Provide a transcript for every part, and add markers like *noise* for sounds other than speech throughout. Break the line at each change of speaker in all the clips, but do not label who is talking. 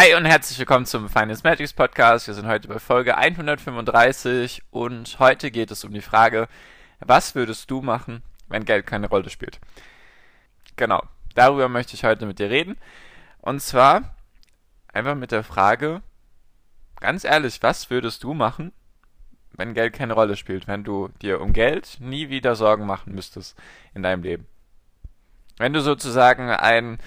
Hi und herzlich willkommen zum Finance Magics Podcast. Wir sind heute bei Folge 135 und heute geht es um die Frage, was würdest du machen, wenn Geld keine Rolle spielt? Genau, darüber möchte ich heute mit dir reden. Und zwar einfach mit der Frage, ganz ehrlich, was würdest du machen, wenn Geld keine Rolle spielt, wenn du dir um Geld nie wieder Sorgen machen müsstest in deinem Leben? Wenn du sozusagen ein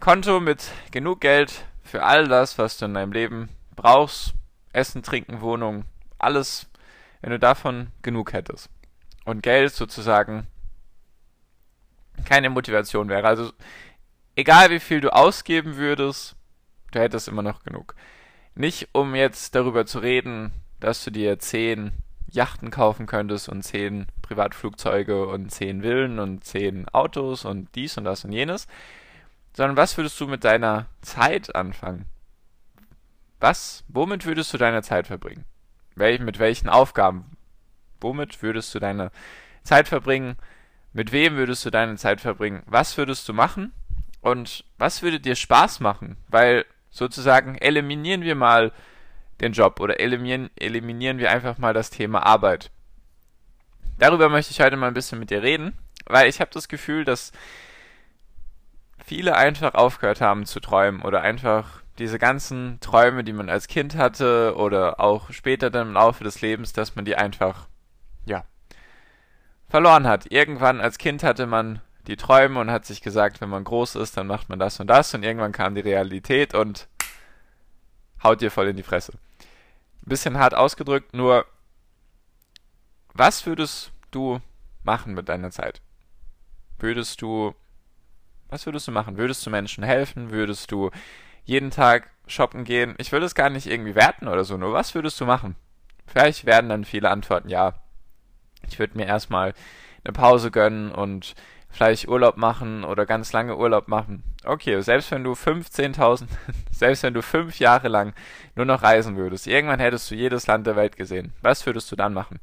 Konto mit genug Geld für all das, was du in deinem Leben brauchst, Essen, Trinken, Wohnung, alles, wenn du davon genug hättest. Und Geld sozusagen keine Motivation wäre. Also egal wie viel du ausgeben würdest, du hättest immer noch genug. Nicht um jetzt darüber zu reden, dass du dir zehn Yachten kaufen könntest und zehn Privatflugzeuge und zehn Villen und zehn Autos und dies und das und jenes, sondern was würdest du mit deiner Zeit anfangen? Was, womit würdest du deine Zeit verbringen? Wel mit welchen Aufgaben? Womit würdest du deine Zeit verbringen? Mit wem würdest du deine Zeit verbringen? Was würdest du machen? Und was würde dir Spaß machen? Weil sozusagen eliminieren wir mal den Job oder eliminieren, eliminieren wir einfach mal das Thema Arbeit. Darüber möchte ich heute mal ein bisschen mit dir reden, weil ich habe das Gefühl, dass viele einfach aufgehört haben zu träumen oder einfach diese ganzen Träume, die man als Kind hatte oder auch später dann im Laufe des Lebens, dass man die einfach, ja, verloren hat. Irgendwann als Kind hatte man die Träume und hat sich gesagt, wenn man groß ist, dann macht man das und das und irgendwann kam die Realität und haut dir voll in die Fresse. Bisschen hart ausgedrückt, nur was würdest du machen mit deiner Zeit? Würdest du was würdest du machen? Würdest du Menschen helfen? Würdest du jeden Tag shoppen gehen? Ich will es gar nicht irgendwie werten oder so, nur was würdest du machen? Vielleicht werden dann viele antworten, ja, ich würde mir erstmal eine Pause gönnen und vielleicht Urlaub machen oder ganz lange Urlaub machen. Okay, selbst wenn du 15.000, *laughs* selbst wenn du fünf Jahre lang nur noch reisen würdest, irgendwann hättest du jedes Land der Welt gesehen. Was würdest du dann machen?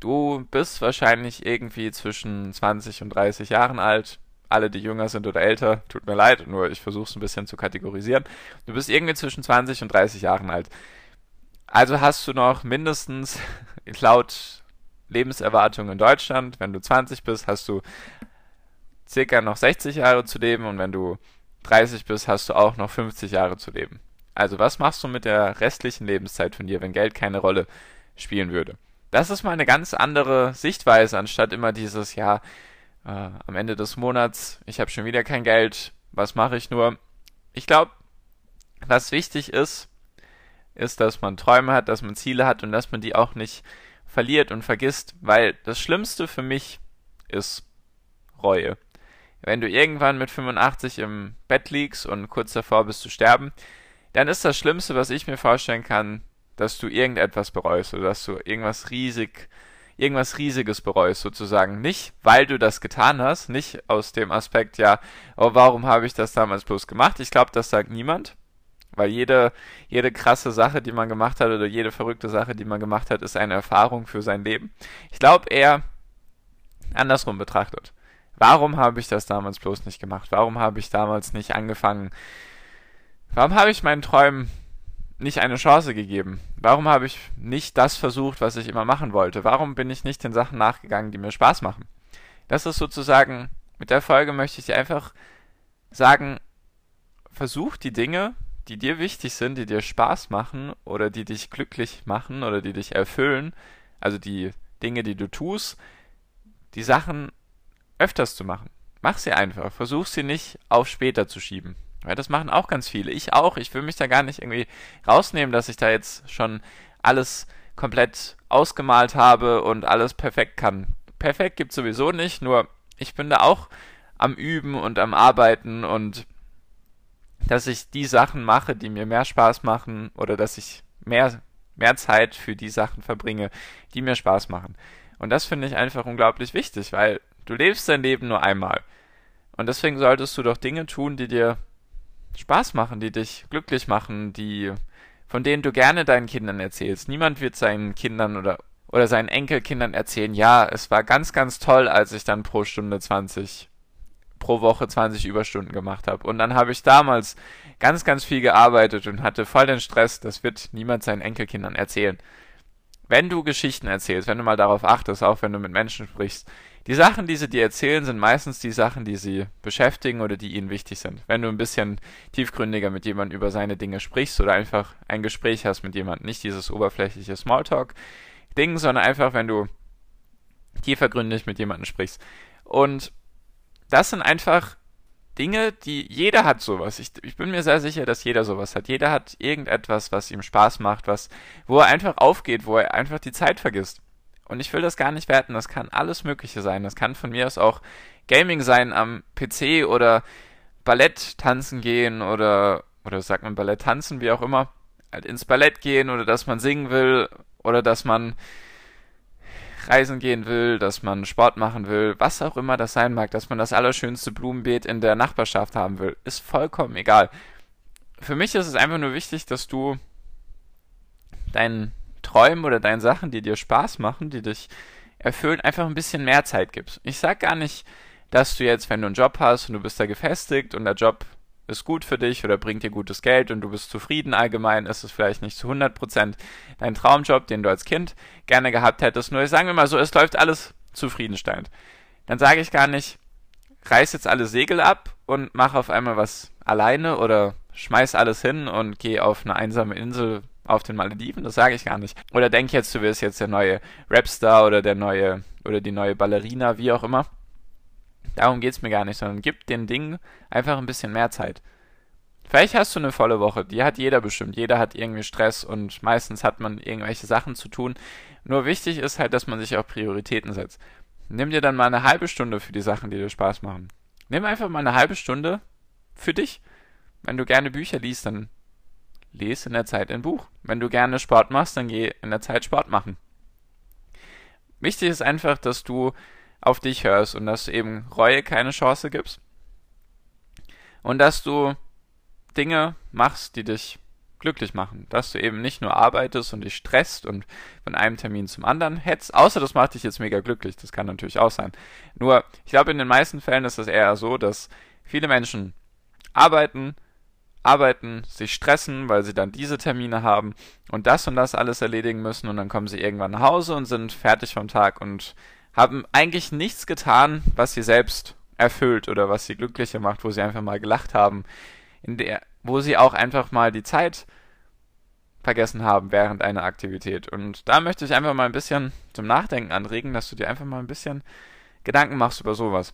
Du bist wahrscheinlich irgendwie zwischen 20 und 30 Jahren alt. Alle, die jünger sind oder älter, tut mir leid, nur ich versuche es ein bisschen zu kategorisieren. Du bist irgendwie zwischen 20 und 30 Jahren alt. Also hast du noch mindestens *laughs* laut Lebenserwartung in Deutschland, wenn du 20 bist, hast du circa noch 60 Jahre zu leben und wenn du 30 bist, hast du auch noch 50 Jahre zu leben. Also was machst du mit der restlichen Lebenszeit von dir, wenn Geld keine Rolle spielen würde? Das ist mal eine ganz andere Sichtweise, anstatt immer dieses, ja, äh, am Ende des Monats, ich habe schon wieder kein Geld, was mache ich nur? Ich glaube, was wichtig ist, ist, dass man Träume hat, dass man Ziele hat und dass man die auch nicht verliert und vergisst, weil das Schlimmste für mich ist Reue. Wenn du irgendwann mit 85 im Bett liegst und kurz davor bist zu sterben, dann ist das Schlimmste, was ich mir vorstellen kann, dass du irgendetwas bereust oder dass du irgendwas riesig, irgendwas Riesiges bereust sozusagen. Nicht, weil du das getan hast, nicht aus dem Aspekt, ja, oh, warum habe ich das damals bloß gemacht? Ich glaube, das sagt niemand. Weil jede, jede krasse Sache, die man gemacht hat, oder jede verrückte Sache, die man gemacht hat, ist eine Erfahrung für sein Leben. Ich glaube eher andersrum betrachtet. Warum habe ich das damals bloß nicht gemacht? Warum habe ich damals nicht angefangen? Warum habe ich meinen Träumen nicht eine Chance gegeben? Warum habe ich nicht das versucht, was ich immer machen wollte? Warum bin ich nicht den Sachen nachgegangen, die mir Spaß machen? Das ist sozusagen, mit der Folge möchte ich dir einfach sagen, versuch die Dinge, die dir wichtig sind, die dir Spaß machen oder die dich glücklich machen oder die dich erfüllen, also die Dinge, die du tust, die Sachen öfters zu machen. Mach sie einfach. Versuch sie nicht auf später zu schieben. Ja, das machen auch ganz viele. Ich auch. Ich will mich da gar nicht irgendwie rausnehmen, dass ich da jetzt schon alles komplett ausgemalt habe und alles perfekt kann. Perfekt gibt sowieso nicht, nur ich bin da auch am Üben und am Arbeiten und dass ich die Sachen mache, die mir mehr Spaß machen oder dass ich mehr, mehr Zeit für die Sachen verbringe, die mir Spaß machen. Und das finde ich einfach unglaublich wichtig, weil du lebst dein Leben nur einmal. Und deswegen solltest du doch Dinge tun, die dir Spaß machen, die dich glücklich machen, die von denen du gerne deinen Kindern erzählst. Niemand wird seinen Kindern oder oder seinen Enkelkindern erzählen, ja, es war ganz, ganz toll, als ich dann pro Stunde 20 pro Woche 20 Überstunden gemacht habe. Und dann habe ich damals ganz, ganz viel gearbeitet und hatte voll den Stress. Das wird niemand seinen Enkelkindern erzählen. Wenn du Geschichten erzählst, wenn du mal darauf achtest, auch wenn du mit Menschen sprichst, die Sachen, die sie dir erzählen, sind meistens die Sachen, die sie beschäftigen oder die ihnen wichtig sind. Wenn du ein bisschen tiefgründiger mit jemandem über seine Dinge sprichst oder einfach ein Gespräch hast mit jemandem, nicht dieses oberflächliche Smalltalk-Ding, sondern einfach, wenn du tiefergründig mit jemandem sprichst. Und das sind einfach Dinge, die jeder hat sowas. Ich, ich, bin mir sehr sicher, dass jeder sowas hat. Jeder hat irgendetwas, was ihm Spaß macht, was, wo er einfach aufgeht, wo er einfach die Zeit vergisst. Und ich will das gar nicht werten. Das kann alles Mögliche sein. Das kann von mir aus auch Gaming sein am PC oder Ballett tanzen gehen oder, oder sagt man Ballett tanzen, wie auch immer. Halt ins Ballett gehen oder dass man singen will oder dass man reisen gehen will, dass man Sport machen will, was auch immer das sein mag, dass man das allerschönste Blumenbeet in der Nachbarschaft haben will, ist vollkommen egal. Für mich ist es einfach nur wichtig, dass du deinen Träumen oder deinen Sachen, die dir Spaß machen, die dich erfüllen, einfach ein bisschen mehr Zeit gibst. Ich sag gar nicht, dass du jetzt, wenn du einen Job hast und du bist da gefestigt und der Job ist gut für dich oder bringt dir gutes Geld und du bist zufrieden allgemein, ist es vielleicht nicht zu 100% dein Traumjob, den du als Kind gerne gehabt hättest. Nur sagen wir mal so, es läuft alles zufriedenstellend. Dann sage ich gar nicht, reiß jetzt alle Segel ab und mach auf einmal was alleine oder schmeiß alles hin und geh auf eine einsame Insel auf den Malediven, das sage ich gar nicht. Oder denk jetzt, du wirst jetzt der neue Rapstar oder der neue oder die neue Ballerina, wie auch immer. Darum geht es mir gar nicht, sondern gib den Dingen einfach ein bisschen mehr Zeit. Vielleicht hast du eine volle Woche, die hat jeder bestimmt. Jeder hat irgendwie Stress und meistens hat man irgendwelche Sachen zu tun. Nur wichtig ist halt, dass man sich auch Prioritäten setzt. Nimm dir dann mal eine halbe Stunde für die Sachen, die dir Spaß machen. Nimm einfach mal eine halbe Stunde für dich. Wenn du gerne Bücher liest, dann lese in der Zeit ein Buch. Wenn du gerne Sport machst, dann geh in der Zeit Sport machen. Wichtig ist einfach, dass du auf dich hörst und dass du eben Reue keine Chance gibst. Und dass du Dinge machst, die dich glücklich machen. Dass du eben nicht nur arbeitest und dich stresst und von einem Termin zum anderen hetzt, außer das macht dich jetzt mega glücklich. Das kann natürlich auch sein. Nur, ich glaube, in den meisten Fällen ist es eher so, dass viele Menschen arbeiten, arbeiten, sich stressen, weil sie dann diese Termine haben und das und das alles erledigen müssen und dann kommen sie irgendwann nach Hause und sind fertig vom Tag und haben eigentlich nichts getan, was sie selbst erfüllt oder was sie glücklicher macht, wo sie einfach mal gelacht haben, in der, wo sie auch einfach mal die Zeit vergessen haben während einer Aktivität. Und da möchte ich einfach mal ein bisschen zum Nachdenken anregen, dass du dir einfach mal ein bisschen Gedanken machst über sowas.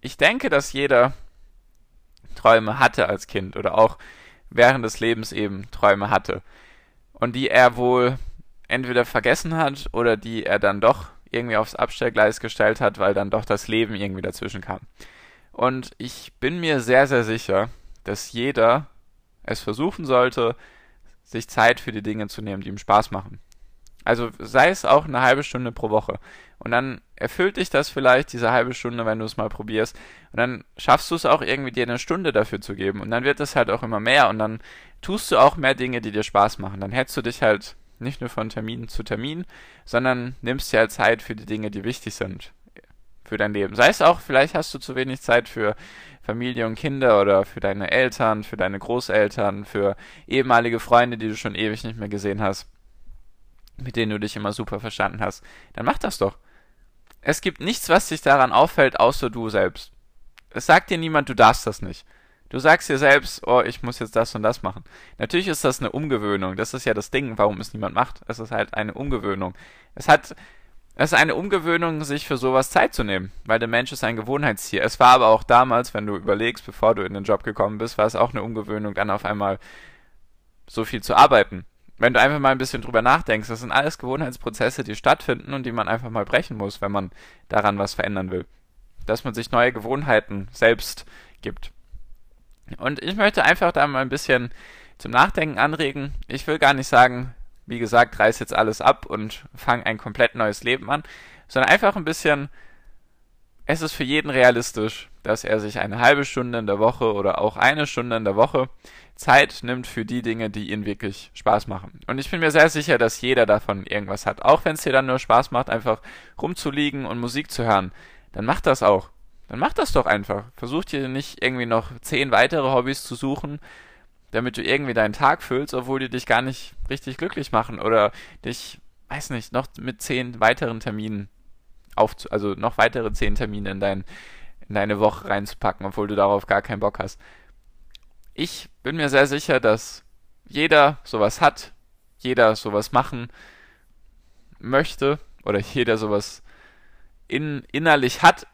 Ich denke, dass jeder Träume hatte als Kind oder auch während des Lebens eben Träume hatte. Und die er wohl entweder vergessen hat oder die er dann doch irgendwie aufs Abstellgleis gestellt hat, weil dann doch das Leben irgendwie dazwischen kam. Und ich bin mir sehr, sehr sicher, dass jeder es versuchen sollte, sich Zeit für die Dinge zu nehmen, die ihm Spaß machen. Also sei es auch eine halbe Stunde pro Woche. Und dann erfüllt dich das vielleicht, diese halbe Stunde, wenn du es mal probierst. Und dann schaffst du es auch irgendwie, dir eine Stunde dafür zu geben. Und dann wird es halt auch immer mehr. Und dann tust du auch mehr Dinge, die dir Spaß machen. Dann hättest du dich halt nicht nur von Termin zu Termin, sondern nimmst dir halt Zeit für die Dinge, die wichtig sind für dein Leben. Sei es auch, vielleicht hast du zu wenig Zeit für Familie und Kinder oder für deine Eltern, für deine Großeltern, für ehemalige Freunde, die du schon ewig nicht mehr gesehen hast, mit denen du dich immer super verstanden hast. Dann mach das doch. Es gibt nichts, was dich daran auffällt, außer du selbst. Es sagt dir niemand, du darfst das nicht. Du sagst dir selbst, oh, ich muss jetzt das und das machen. Natürlich ist das eine Umgewöhnung. Das ist ja das Ding, warum es niemand macht. Es ist halt eine Umgewöhnung. Es hat, es ist eine Umgewöhnung, sich für sowas Zeit zu nehmen, weil der Mensch ist ein Gewohnheitstier. Es war aber auch damals, wenn du überlegst, bevor du in den Job gekommen bist, war es auch eine Umgewöhnung, dann auf einmal so viel zu arbeiten. Wenn du einfach mal ein bisschen drüber nachdenkst, das sind alles Gewohnheitsprozesse, die stattfinden und die man einfach mal brechen muss, wenn man daran was verändern will. Dass man sich neue Gewohnheiten selbst gibt. Und ich möchte einfach da mal ein bisschen zum Nachdenken anregen. Ich will gar nicht sagen, wie gesagt, reiß jetzt alles ab und fang ein komplett neues Leben an, sondern einfach ein bisschen, es ist für jeden realistisch, dass er sich eine halbe Stunde in der Woche oder auch eine Stunde in der Woche Zeit nimmt für die Dinge, die ihnen wirklich Spaß machen. Und ich bin mir sehr sicher, dass jeder davon irgendwas hat. Auch wenn es dir dann nur Spaß macht, einfach rumzuliegen und Musik zu hören, dann mach das auch. Dann mach das doch einfach. Versuch dir nicht irgendwie noch zehn weitere Hobbys zu suchen, damit du irgendwie deinen Tag füllst, obwohl die dich gar nicht richtig glücklich machen oder dich, weiß nicht, noch mit zehn weiteren Terminen auf, also noch weitere zehn Termine in, dein, in deine Woche reinzupacken, obwohl du darauf gar keinen Bock hast. Ich bin mir sehr sicher, dass jeder sowas hat, jeder sowas machen möchte oder jeder sowas in, innerlich hat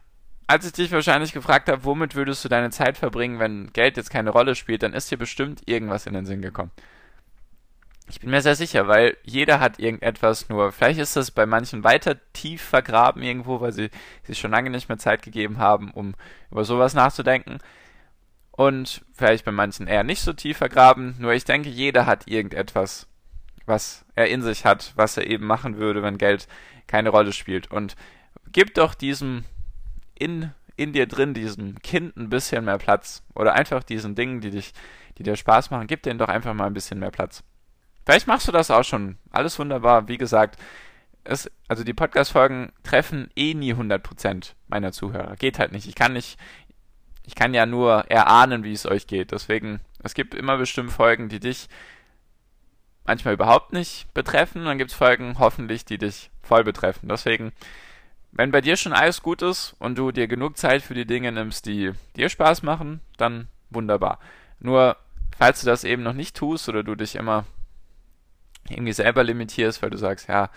als ich dich wahrscheinlich gefragt habe, womit würdest du deine Zeit verbringen, wenn Geld jetzt keine Rolle spielt, dann ist dir bestimmt irgendwas in den Sinn gekommen. Ich bin mir sehr sicher, weil jeder hat irgendetwas, nur vielleicht ist das bei manchen weiter tief vergraben irgendwo, weil sie sich schon lange nicht mehr Zeit gegeben haben, um über sowas nachzudenken. Und vielleicht bei manchen eher nicht so tief vergraben, nur ich denke, jeder hat irgendetwas, was er in sich hat, was er eben machen würde, wenn Geld keine Rolle spielt. Und gib doch diesem in, in dir drin, diesem Kind, ein bisschen mehr Platz. Oder einfach diesen Dingen, die dich, die dir Spaß machen, gib denen doch einfach mal ein bisschen mehr Platz. Vielleicht machst du das auch schon. Alles wunderbar. Wie gesagt, es, also die Podcast-Folgen treffen eh nie 100% meiner Zuhörer. Geht halt nicht. Ich kann nicht, ich kann ja nur erahnen, wie es euch geht. Deswegen, es gibt immer bestimmt Folgen, die dich manchmal überhaupt nicht betreffen. Dann gibt es Folgen, hoffentlich, die dich voll betreffen. Deswegen, wenn bei dir schon alles gut ist und du dir genug Zeit für die Dinge nimmst, die dir Spaß machen, dann wunderbar. Nur, falls du das eben noch nicht tust oder du dich immer irgendwie selber limitierst, weil du sagst, ja,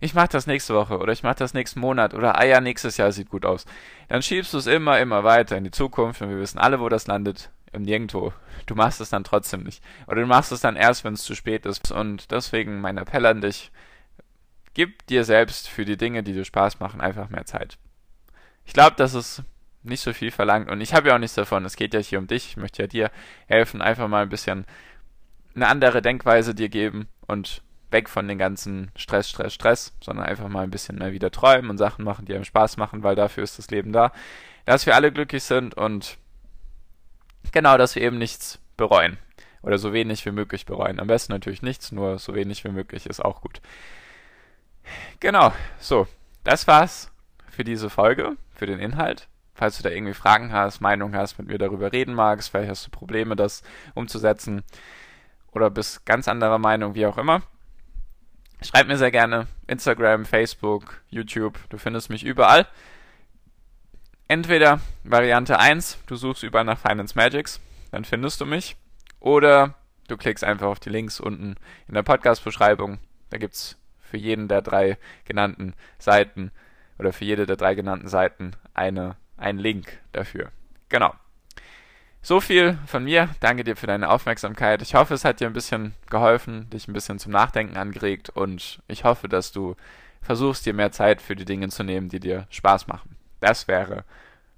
ich mach das nächste Woche oder ich mach das nächsten Monat oder ah ja, nächstes Jahr sieht gut aus. Dann schiebst du es immer, immer weiter in die Zukunft und wir wissen alle, wo das landet. Nirgendwo. Du machst es dann trotzdem nicht. Oder du machst es dann erst, wenn es zu spät ist. Und deswegen mein Appell an dich, Gib dir selbst für die Dinge, die dir Spaß machen, einfach mehr Zeit. Ich glaube, das ist nicht so viel verlangt und ich habe ja auch nichts davon. Es geht ja hier um dich. Ich möchte ja dir helfen, einfach mal ein bisschen eine andere Denkweise dir geben und weg von den ganzen Stress, Stress, Stress, sondern einfach mal ein bisschen mehr wieder träumen und Sachen machen, die einem Spaß machen, weil dafür ist das Leben da. Dass wir alle glücklich sind und genau, dass wir eben nichts bereuen. Oder so wenig wie möglich bereuen. Am besten natürlich nichts, nur so wenig wie möglich ist auch gut. Genau, so, das war's für diese Folge, für den Inhalt. Falls du da irgendwie Fragen hast, Meinung hast, mit mir darüber reden magst, vielleicht hast du Probleme, das umzusetzen oder bist ganz anderer Meinung, wie auch immer. Schreib mir sehr gerne Instagram, Facebook, YouTube, du findest mich überall. Entweder Variante 1, du suchst überall nach Finance Magics, dann findest du mich. Oder du klickst einfach auf die Links unten in der Podcast-Beschreibung. Da gibt's für jeden der drei genannten Seiten oder für jede der drei genannten Seiten eine, ein Link dafür. Genau. So viel von mir. Danke dir für deine Aufmerksamkeit. Ich hoffe, es hat dir ein bisschen geholfen, dich ein bisschen zum Nachdenken angeregt und ich hoffe, dass du versuchst, dir mehr Zeit für die Dinge zu nehmen, die dir Spaß machen. Das wäre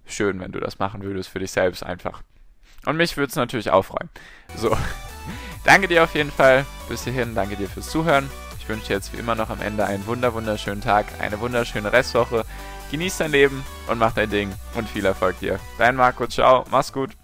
schön, wenn du das machen würdest für dich selbst einfach. Und mich würde es natürlich auch freuen. So. *laughs* danke dir auf jeden Fall. Bis hierhin. Danke dir fürs Zuhören wünsche dir jetzt wie immer noch am Ende einen wunder wunderschönen Tag, eine wunderschöne Restwoche. Genieß dein Leben und mach dein Ding und viel Erfolg dir. Dein Marco, ciao, mach's gut.